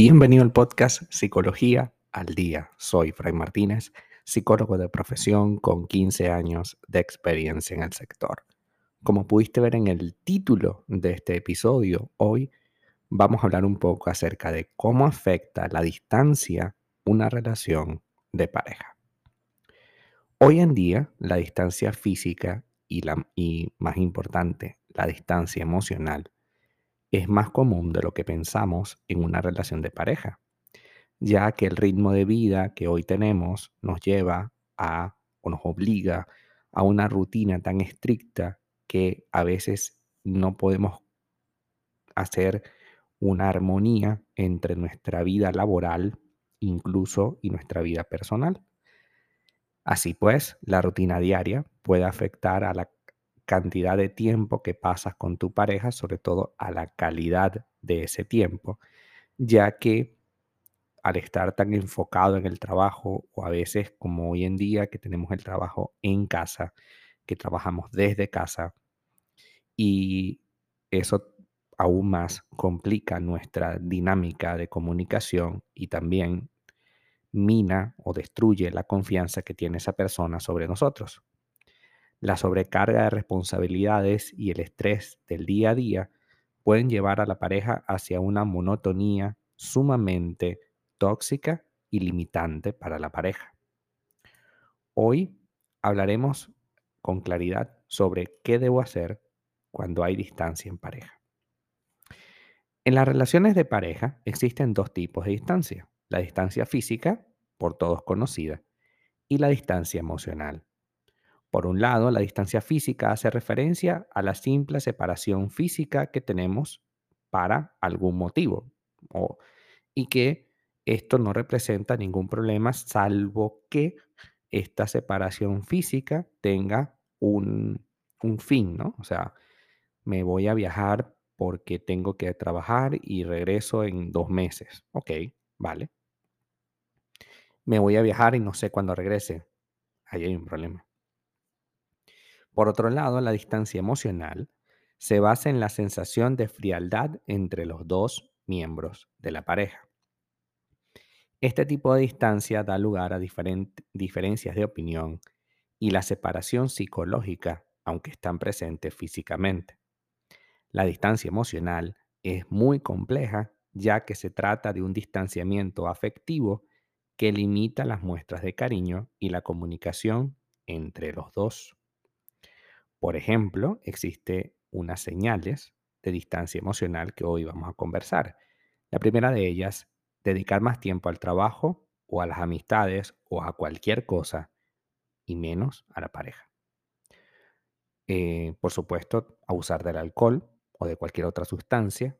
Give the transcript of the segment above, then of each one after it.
Bienvenido al podcast Psicología al Día. Soy Fray Martínez, psicólogo de profesión con 15 años de experiencia en el sector. Como pudiste ver en el título de este episodio, hoy vamos a hablar un poco acerca de cómo afecta la distancia una relación de pareja. Hoy en día, la distancia física y, la, y más importante, la distancia emocional, es más común de lo que pensamos en una relación de pareja, ya que el ritmo de vida que hoy tenemos nos lleva a o nos obliga a una rutina tan estricta que a veces no podemos hacer una armonía entre nuestra vida laboral incluso y nuestra vida personal. Así pues, la rutina diaria puede afectar a la cantidad de tiempo que pasas con tu pareja, sobre todo a la calidad de ese tiempo, ya que al estar tan enfocado en el trabajo o a veces como hoy en día que tenemos el trabajo en casa, que trabajamos desde casa y eso aún más complica nuestra dinámica de comunicación y también mina o destruye la confianza que tiene esa persona sobre nosotros. La sobrecarga de responsabilidades y el estrés del día a día pueden llevar a la pareja hacia una monotonía sumamente tóxica y limitante para la pareja. Hoy hablaremos con claridad sobre qué debo hacer cuando hay distancia en pareja. En las relaciones de pareja existen dos tipos de distancia. La distancia física, por todos conocida, y la distancia emocional. Por un lado, la distancia física hace referencia a la simple separación física que tenemos para algún motivo y que esto no representa ningún problema salvo que esta separación física tenga un, un fin, ¿no? O sea, me voy a viajar porque tengo que trabajar y regreso en dos meses. Ok, vale. Me voy a viajar y no sé cuándo regrese. Ahí hay un problema. Por otro lado, la distancia emocional se basa en la sensación de frialdad entre los dos miembros de la pareja. Este tipo de distancia da lugar a diferencias de opinión y la separación psicológica, aunque están presentes físicamente. La distancia emocional es muy compleja ya que se trata de un distanciamiento afectivo que limita las muestras de cariño y la comunicación entre los dos. Por ejemplo, existe unas señales de distancia emocional que hoy vamos a conversar. La primera de ellas, dedicar más tiempo al trabajo o a las amistades o a cualquier cosa y menos a la pareja. Eh, por supuesto, abusar del alcohol o de cualquier otra sustancia,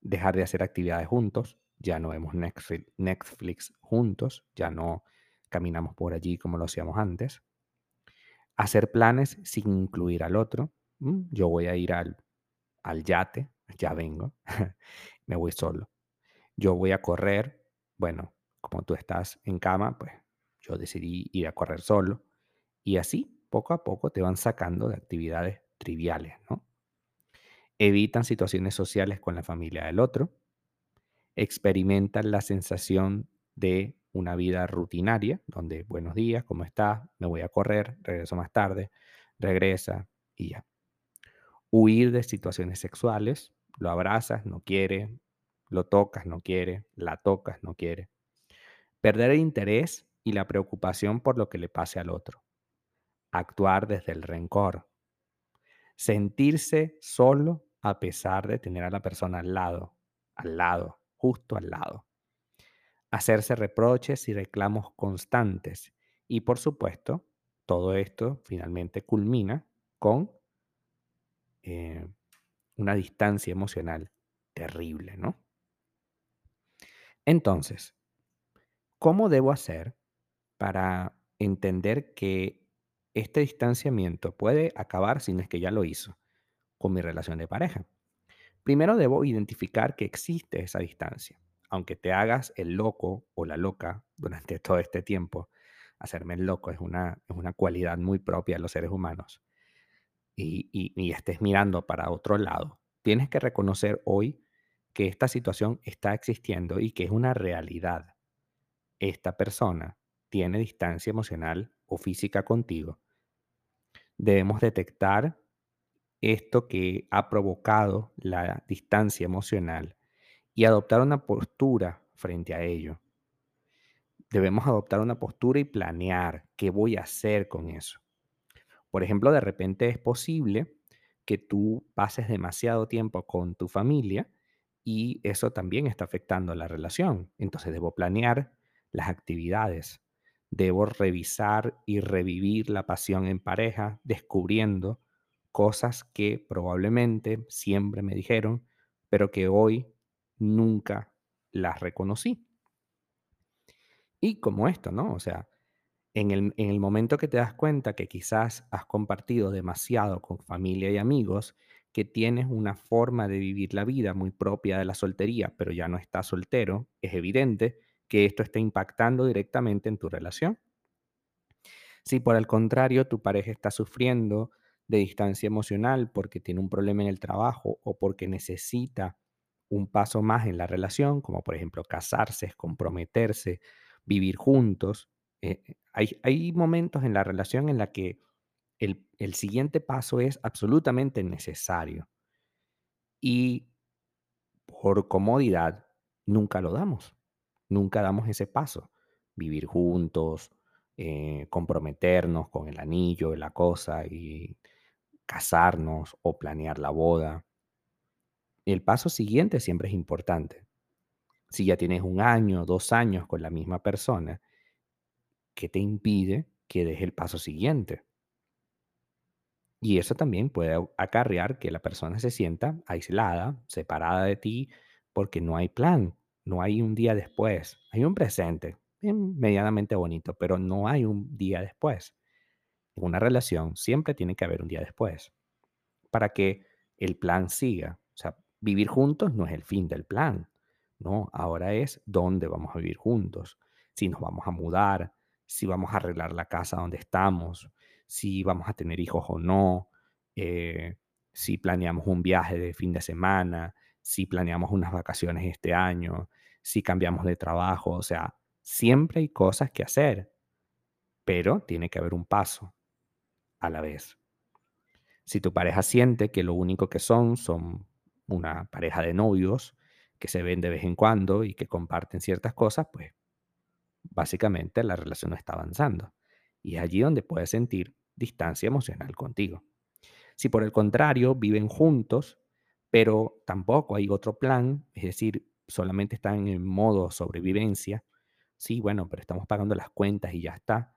dejar de hacer actividades juntos, ya no vemos Netflix juntos, ya no caminamos por allí como lo hacíamos antes, hacer planes sin incluir al otro. Mm, yo voy a ir al, al yate, ya vengo, me voy solo. Yo voy a correr, bueno, como tú estás en cama, pues yo decidí ir a correr solo. Y así, poco a poco, te van sacando de actividades triviales, ¿no? Evitan situaciones sociales con la familia del otro. Experimentan la sensación de una vida rutinaria, donde buenos días, ¿cómo estás? Me voy a correr, regreso más tarde, regresa y ya. Huir de situaciones sexuales, lo abrazas, no quiere, lo tocas, no quiere, la tocas, no quiere. Perder el interés y la preocupación por lo que le pase al otro. Actuar desde el rencor. Sentirse solo a pesar de tener a la persona al lado, al lado, justo al lado hacerse reproches y reclamos constantes. Y por supuesto, todo esto finalmente culmina con eh, una distancia emocional terrible, ¿no? Entonces, ¿cómo debo hacer para entender que este distanciamiento puede acabar, si no es que ya lo hizo, con mi relación de pareja? Primero debo identificar que existe esa distancia aunque te hagas el loco o la loca durante todo este tiempo, hacerme el loco es una, es una cualidad muy propia de los seres humanos, y, y, estés mirando para otro lado, tienes que reconocer hoy que esta situación está existiendo y que es una realidad. Esta persona tiene distancia emocional o física contigo. Debemos detectar esto que ha provocado la distancia emocional y adoptar una postura frente a ello. Debemos adoptar una postura y planear qué voy a hacer con eso. Por ejemplo, de repente es posible que tú pases demasiado tiempo con tu familia y eso también está afectando la relación. Entonces debo planear las actividades, debo revisar y revivir la pasión en pareja, descubriendo cosas que probablemente siempre me dijeron, pero que hoy nunca las reconocí. Y como esto, ¿no? O sea, en el, en el momento que te das cuenta que quizás has compartido demasiado con familia y amigos, que tienes una forma de vivir la vida muy propia de la soltería, pero ya no estás soltero, es evidente que esto está impactando directamente en tu relación. Si por el contrario tu pareja está sufriendo de distancia emocional porque tiene un problema en el trabajo o porque necesita un paso más en la relación, como por ejemplo casarse, comprometerse, vivir juntos, eh, hay, hay, momentos en la relación en la que el, el siguiente paso es absolutamente necesario y por comodidad nunca lo damos, nunca damos ese paso, vivir juntos, eh, comprometernos con el anillo, la cosa y casarnos o planear la boda. El paso siguiente siempre es importante. Si ya tienes un año, dos años con la misma persona, ¿qué te impide que des el paso siguiente? Y eso también puede acarrear que la persona se sienta aislada, separada de ti, porque no hay plan, no hay un día después, hay un presente, medianamente bonito, pero no hay un día después. En una relación siempre tiene que haber un día después para que el plan siga. Vivir juntos no es el fin del plan, ¿no? Ahora es dónde vamos a vivir juntos, si nos vamos a mudar, si vamos a arreglar la casa donde estamos, si vamos a tener hijos o no, eh, si planeamos un viaje de fin de semana, si planeamos unas vacaciones este año, si cambiamos de trabajo, o sea, siempre hay cosas que hacer, pero tiene que haber un paso a la vez. Si tu pareja siente que lo único que son son una pareja de novios que se ven de vez en cuando y que comparten ciertas cosas, pues básicamente la relación no está avanzando. Y es allí donde puedes sentir distancia emocional contigo. Si por el contrario viven juntos, pero tampoco hay otro plan, es decir, solamente están en modo sobrevivencia, sí, bueno, pero estamos pagando las cuentas y ya está,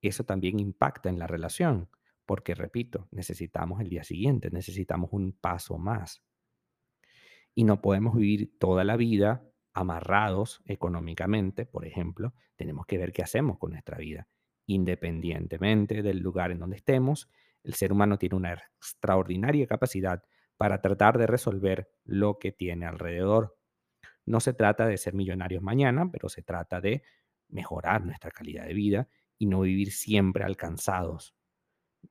eso también impacta en la relación, porque repito, necesitamos el día siguiente, necesitamos un paso más. Y no podemos vivir toda la vida amarrados económicamente, por ejemplo, tenemos que ver qué hacemos con nuestra vida. Independientemente del lugar en donde estemos, el ser humano tiene una extraordinaria capacidad para tratar de resolver lo que tiene alrededor. No se trata de ser millonarios mañana, pero se trata de mejorar nuestra calidad de vida y no vivir siempre alcanzados.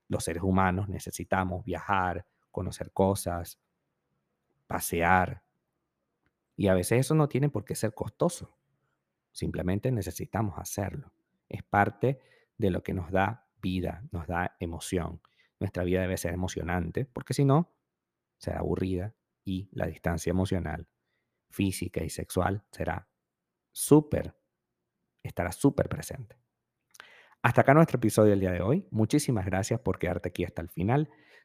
Los seres humanos necesitamos viajar, conocer cosas, pasear, y a veces eso no tiene por qué ser costoso. Simplemente necesitamos hacerlo. Es parte de lo que nos da vida, nos da emoción. Nuestra vida debe ser emocionante, porque si no, será aburrida y la distancia emocional, física y sexual será súper, estará súper presente. Hasta acá nuestro episodio del día de hoy. Muchísimas gracias por quedarte aquí hasta el final.